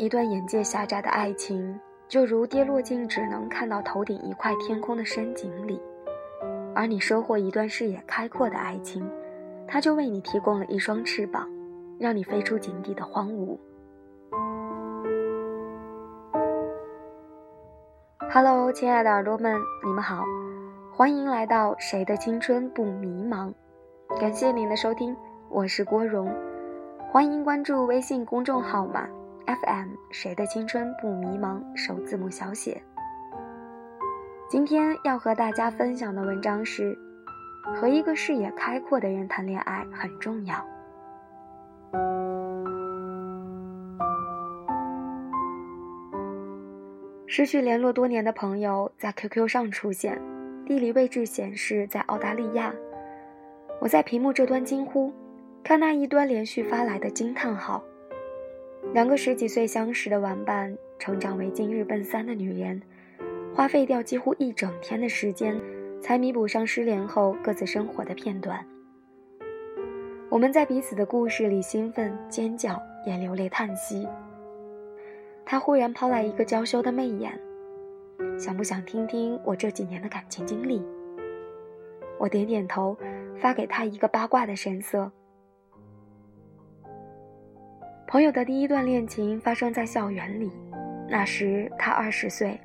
一段眼界狭窄的爱情，就如跌落进只能看到头顶一块天空的深井里；而你收获一段视野开阔的爱情，它就为你提供了一双翅膀，让你飞出井底的荒芜。Hello，亲爱的耳朵们，你们好，欢迎来到《谁的青春不迷茫》，感谢您的收听，我是郭荣，欢迎关注微信公众号码 FM 谁的青春不迷茫，首字母小写。今天要和大家分享的文章是：和一个视野开阔的人谈恋爱很重要。失去联络多年的朋友在 QQ 上出现，地理位置显示在澳大利亚。我在屏幕这端惊呼，看那一端连续发来的惊叹号。两个十几岁相识的玩伴，成长为今日奔三的女人，花费掉几乎一整天的时间，才弥补上失联后各自生活的片段。我们在彼此的故事里兴奋、尖叫，也流泪叹息。他忽然抛来一个娇羞的媚眼，想不想听听我这几年的感情经历？我点点头，发给他一个八卦的神色。朋友的第一段恋情发生在校园里，那时他二十岁，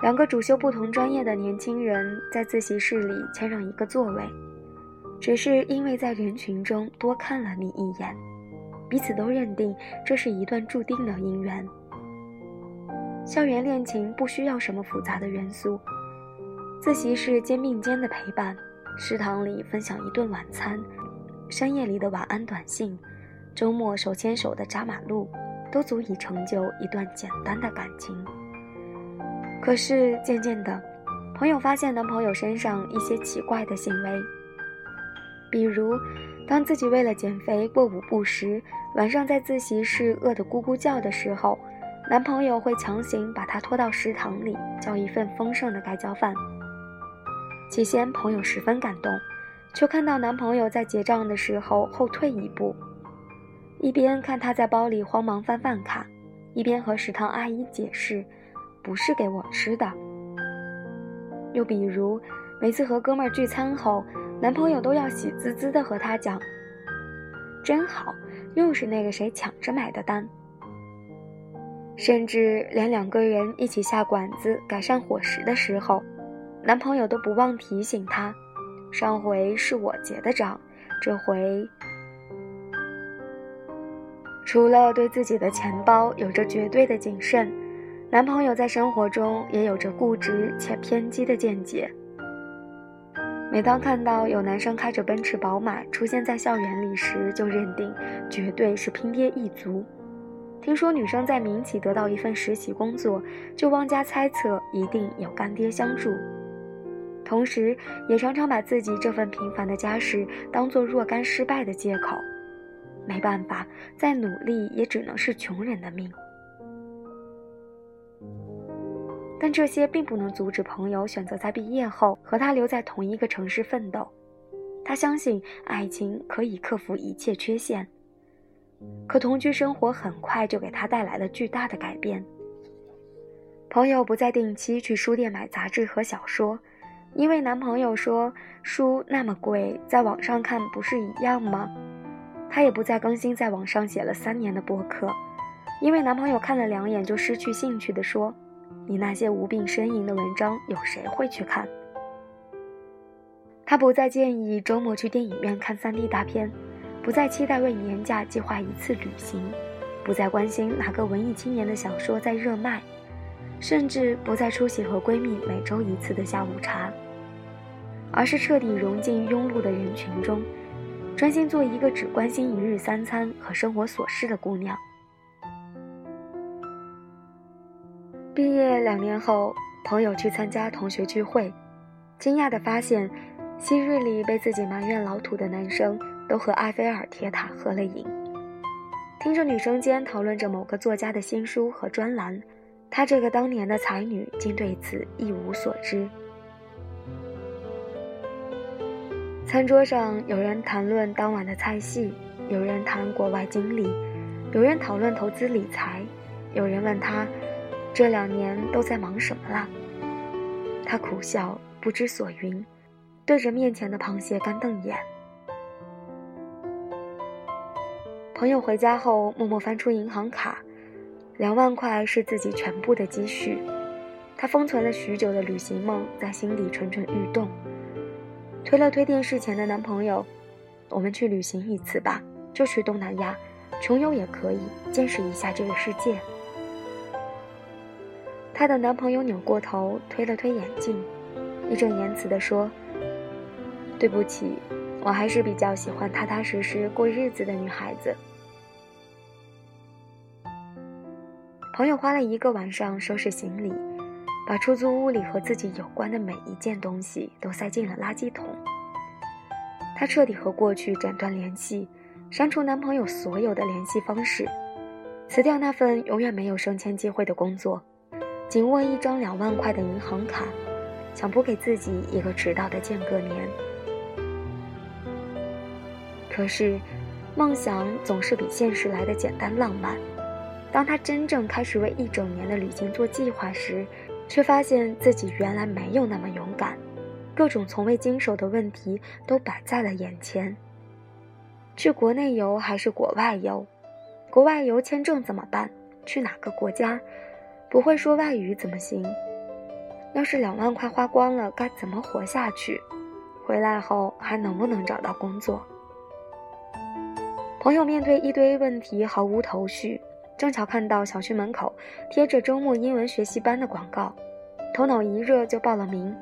两个主修不同专业的年轻人在自习室里谦让一个座位，只是因为在人群中多看了你一眼。彼此都认定这是一段注定的姻缘。校园恋情不需要什么复杂的元素，自习室肩并肩的陪伴，食堂里分享一顿晚餐，深夜里的晚安短信，周末手牵手的扎马路，都足以成就一段简单的感情。可是渐渐的，朋友发现男朋友身上一些奇怪的行为，比如。当自己为了减肥过午不食，晚上在自习室饿得咕咕叫的时候，男朋友会强行把她拖到食堂里，叫一份丰盛的盖浇饭。起先，朋友十分感动，却看到男朋友在结账的时候后退一步，一边看他在包里慌忙翻饭卡，一边和食堂阿姨解释：“不是给我吃的。”又比如，每次和哥们儿聚餐后。男朋友都要喜滋滋地和她讲：“真好，又是那个谁抢着买的单。”甚至连两个人一起下馆子改善伙食的时候，男朋友都不忘提醒她：“上回是我结的账，这回……”除了对自己的钱包有着绝对的谨慎，男朋友在生活中也有着固执且偏激的见解。每当看到有男生开着奔驰、宝马出现在校园里时，就认定绝对是拼爹一族。听说女生在民企得到一份实习工作，就妄加猜测一定有干爹相助。同时，也常常把自己这份平凡的家世当做若干失败的借口。没办法，再努力也只能是穷人的命。但这些并不能阻止朋友选择在毕业后和他留在同一个城市奋斗。他相信爱情可以克服一切缺陷。可同居生活很快就给他带来了巨大的改变。朋友不再定期去书店买杂志和小说，因为男朋友说书那么贵，在网上看不是一样吗？她也不再更新在网上写了三年的博客，因为男朋友看了两眼就失去兴趣的说。你那些无病呻吟的文章，有谁会去看？她不再建议周末去电影院看 3D 大片，不再期待为年假计划一次旅行，不再关心哪个文艺青年的小说在热卖，甚至不再出席和闺蜜每周一次的下午茶，而是彻底融进庸碌的人群中，专心做一个只关心一日三餐和生活琐事的姑娘。毕业两年后，朋友去参加同学聚会，惊讶地发现，昔日里被自己埋怨老土的男生，都和埃菲尔铁塔合了影。听着女生间讨论着某个作家的新书和专栏，她这个当年的才女竟对此一无所知。餐桌上，有人谈论当晚的菜系，有人谈国外经历，有人讨论投资理财，有人问他这两年都在忙什么了。他苦笑，不知所云，对着面前的螃蟹干瞪眼。朋友回家后，默默翻出银行卡，两万块是自己全部的积蓄。他封存了许久的旅行梦在心底蠢蠢欲动，推了推电视前的男朋友：“我们去旅行一次吧，就去东南亚，穷游也可以，见识一下这个世界。”她的男朋友扭过头，推了推眼镜，义正言辞地说：“对不起，我还是比较喜欢踏踏实实过日子的女孩子。”朋友花了一个晚上收拾行李。把出租屋里和自己有关的每一件东西都塞进了垃圾桶。她彻底和过去斩断联系，删除男朋友所有的联系方式，辞掉那份永远没有升迁机会的工作，紧握一张两万块的银行卡，想补给自己一个迟到的间隔年。可是，梦想总是比现实来的简单浪漫。当他真正开始为一整年的旅行做计划时，却发现自己原来没有那么勇敢，各种从未经手的问题都摆在了眼前。去国内游还是国外游？国外游签证怎么办？去哪个国家？不会说外语怎么行？要是两万块花光了，该怎么活下去？回来后还能不能找到工作？朋友面对一堆问题毫无头绪。正巧看到小区门口贴着周末英文学习班的广告，头脑一热就报了名。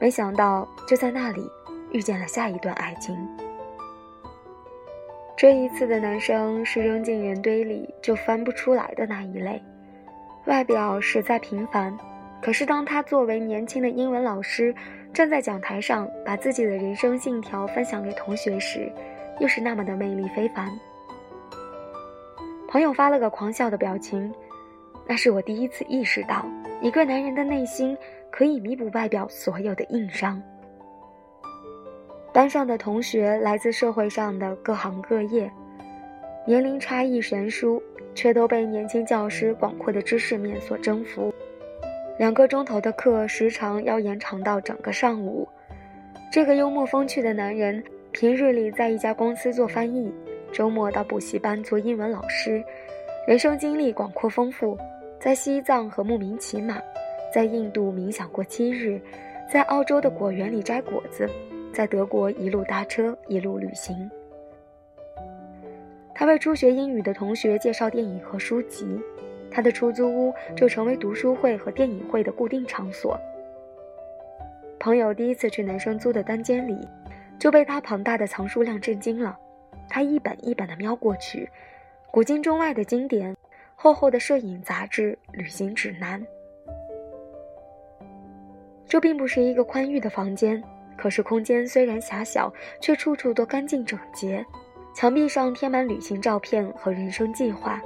没想到就在那里遇见了下一段爱情。这一次的男生是扔进人堆里就翻不出来的那一类，外表实在平凡，可是当他作为年轻的英文老师站在讲台上把自己的人生信条分享给同学时，又是那么的魅力非凡。朋友发了个狂笑的表情，那是我第一次意识到，一个男人的内心可以弥补外表所有的硬伤。班上的同学来自社会上的各行各业，年龄差异悬殊，却都被年轻教师广阔的知识面所征服。两个钟头的课时常要延长到整个上午。这个幽默风趣的男人，平日里在一家公司做翻译。周末到补习班做英文老师，人生经历广阔丰富，在西藏和牧民骑马，在印度冥想过七日，在澳洲的果园里摘果子，在德国一路搭车一路旅行。他为初学英语的同学介绍电影和书籍，他的出租屋就成为读书会和电影会的固定场所。朋友第一次去男生租的单间里，就被他庞大的藏书量震惊了。他一本一本的瞄过去，古今中外的经典，厚厚的摄影杂志、旅行指南。这并不是一个宽裕的房间，可是空间虽然狭小，却处处都干净整洁。墙壁上贴满旅行照片和人生计划，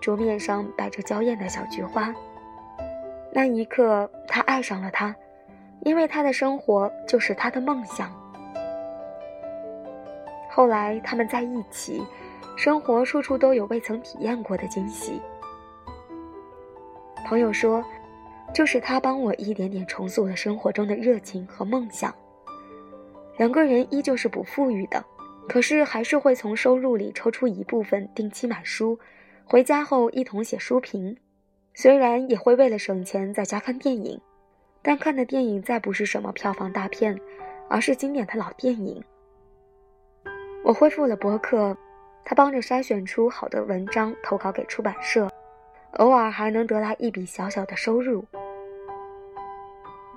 桌面上摆着娇艳的小菊花。那一刻，他爱上了他，因为他的生活就是他的梦想。后来他们在一起，生活处处都有未曾体验过的惊喜。朋友说，就是他帮我一点点重塑了生活中的热情和梦想。两个人依旧是不富裕的，可是还是会从收入里抽出一部分定期买书，回家后一同写书评。虽然也会为了省钱在家看电影，但看的电影再不是什么票房大片，而是经典的老电影。我恢复了博客，他帮着筛选出好的文章投稿给出版社，偶尔还能得来一笔小小的收入。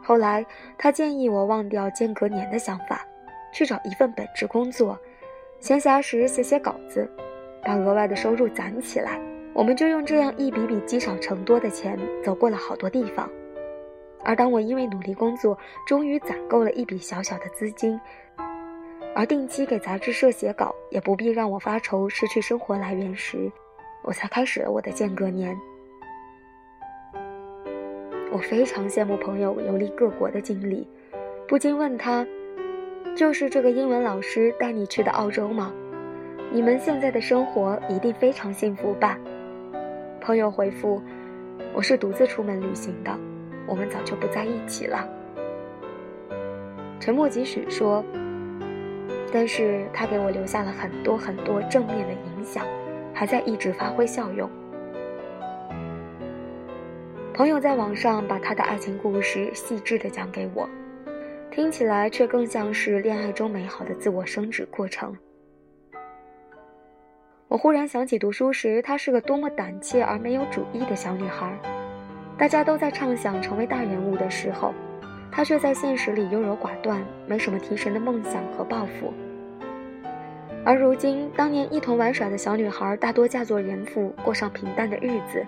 后来他建议我忘掉间隔年的想法，去找一份本职工作，闲暇时写写稿子，把额外的收入攒起来。我们就用这样一笔笔积少成多的钱走过了好多地方。而当我因为努力工作，终于攒够了一笔小小的资金。而定期给杂志社写稿，也不必让我发愁失去生活来源时，我才开始了我的间隔年。我非常羡慕朋友游历各国的经历，不禁问他：“就是这个英文老师带你去的澳洲吗？你们现在的生活一定非常幸福吧？”朋友回复：“我是独自出门旅行的，我们早就不在一起了。”沉默几许说：“但是他给我留下了很多很多正面的影响，还在一直发挥效用。”朋友在网上把他的爱情故事细致的讲给我，听起来却更像是恋爱中美好的自我升值过程。我忽然想起读书时她是个多么胆怯而没有主意的小女孩，大家都在畅想成为大人物的时候，她却在现实里优柔寡断，没什么提神的梦想和抱负。而如今，当年一同玩耍的小女孩大多嫁作人妇，过上平淡的日子。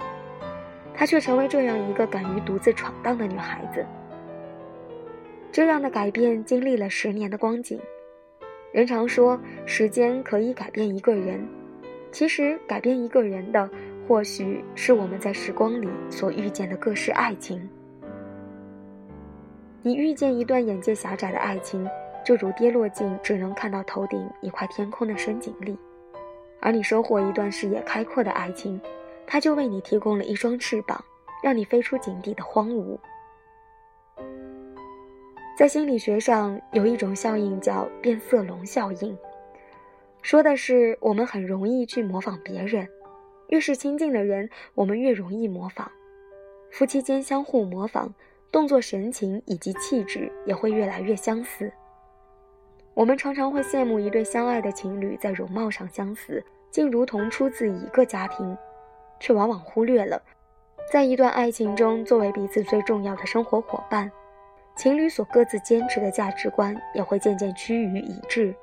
她却成为这样一个敢于独自闯荡的女孩子。这样的改变经历了十年的光景。人常说时间可以改变一个人，其实改变一个人的，或许是我们在时光里所遇见的各式爱情。你遇见一段眼界狭窄的爱情，就如跌落进只能看到头顶一块天空的深井里；而你收获一段视野开阔的爱情。它就为你提供了一双翅膀，让你飞出井底的荒芜。在心理学上，有一种效应叫变色龙效应，说的是我们很容易去模仿别人，越是亲近的人，我们越容易模仿。夫妻间相互模仿，动作、神情以及气质也会越来越相似。我们常常会羡慕一对相爱的情侣在容貌上相似，竟如同出自一个家庭。却往往忽略了，在一段爱情中，作为彼此最重要的生活伙伴，情侣所各自坚持的价值观也会渐渐趋于一致。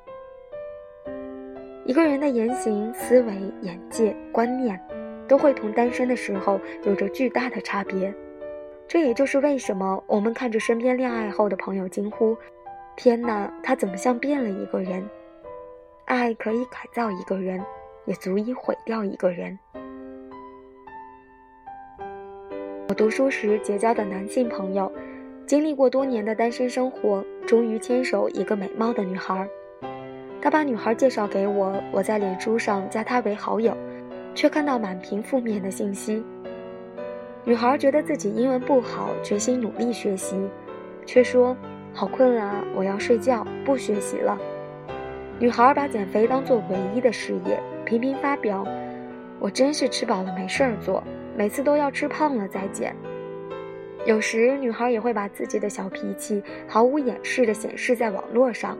一个人的言行、思维、眼界、观念，都会同单身的时候有着巨大的差别。这也就是为什么我们看着身边恋爱后的朋友惊呼：“天哪，他怎么像变了一个人？”爱可以改造一个人，也足以毁掉一个人。我读书时结交的男性朋友，经历过多年的单身生活，终于牵手一个美貌的女孩。他把女孩介绍给我，我在脸书上加她为好友，却看到满屏负面的信息。女孩觉得自己英文不好，决心努力学习，却说好困啊，我要睡觉，不学习了。女孩把减肥当做唯一的事业，频频发表：“我真是吃饱了没事儿做。”每次都要吃胖了再减。有时女孩也会把自己的小脾气毫无掩饰地显示在网络上。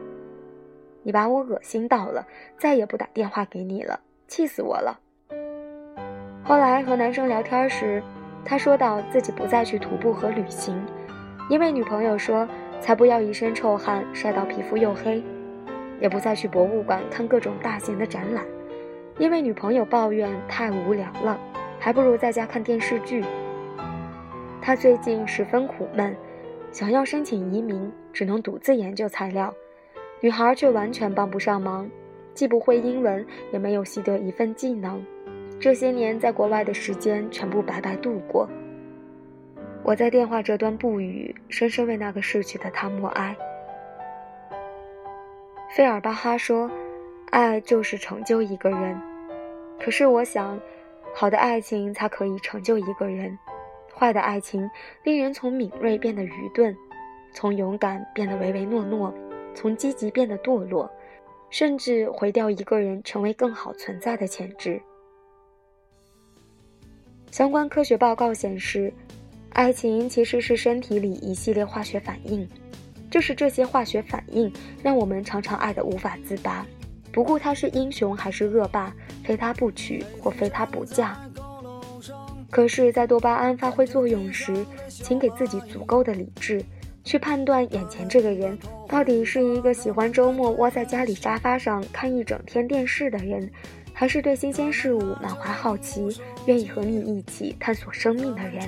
你把我恶心到了，再也不打电话给你了，气死我了。后来和男生聊天时，他说到自己不再去徒步和旅行，因为女朋友说才不要一身臭汗晒到皮肤又黑；也不再去博物馆看各种大型的展览，因为女朋友抱怨太无聊了。还不如在家看电视剧。他最近十分苦闷，想要申请移民，只能独自研究材料，女孩却完全帮不上忙，既不会英文，也没有习得一份技能，这些年在国外的时间全部白白度过。我在电话这端不语，深深为那个逝去的他默哀。费尔巴哈说：“爱就是成就一个人。”可是我想。好的爱情才可以成就一个人，坏的爱情令人从敏锐变得愚钝，从勇敢变得唯唯诺诺，从积极变得堕落，甚至毁掉一个人成为更好存在的潜质。相关科学报告显示，爱情其实是身体里一系列化学反应，就是这些化学反应让我们常常爱得无法自拔。不顾他是英雄还是恶霸，非他不娶或非他不嫁。可是，在多巴胺发挥作用时，请给自己足够的理智，去判断眼前这个人到底是一个喜欢周末窝在家里沙发上看一整天电视的人，还是对新鲜事物满怀好奇、愿意和你一起探索生命的人。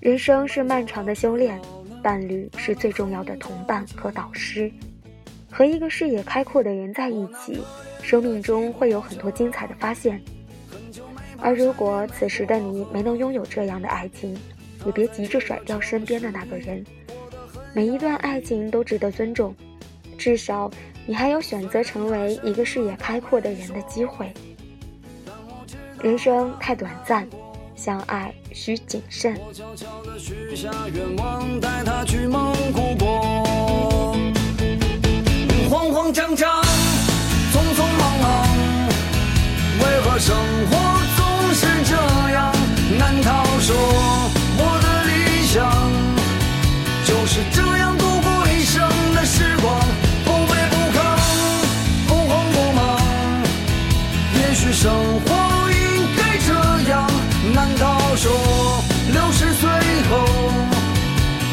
人生是漫长的修炼，伴侣是最重要的同伴和导师。和一个视野开阔的人在一起，生命中会有很多精彩的发现。而如果此时的你没能拥有这样的爱情，也别急着甩掉身边的那个人。每一段爱情都值得尊重，至少你还有选择成为一个视野开阔的人的机会。人生太短暂，相爱需谨慎。慌慌张张，匆匆忙忙，为何生活总是这样？难道说我的理想就是这样生活应该这样。难道说六十岁后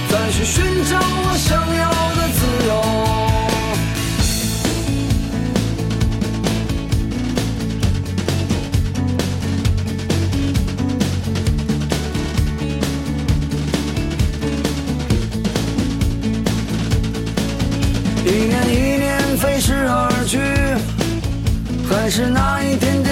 再去寻找我想要的自由？一年一年飞逝而去，还是那一天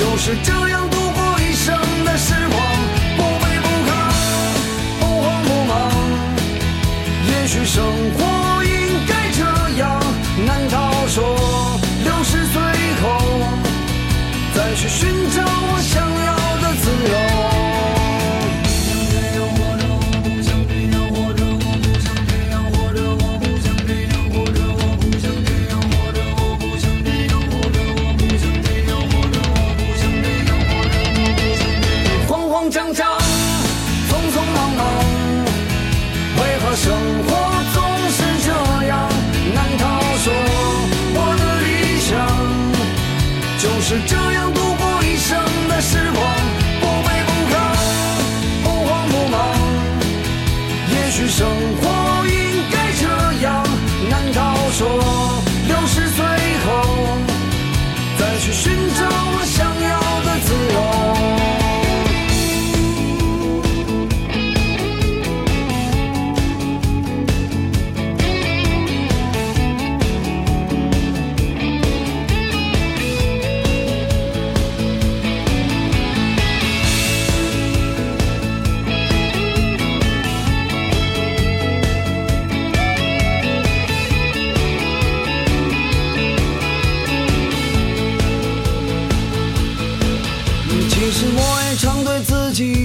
就是这样度过一生的时光？不卑不亢，不慌不忙，也许生活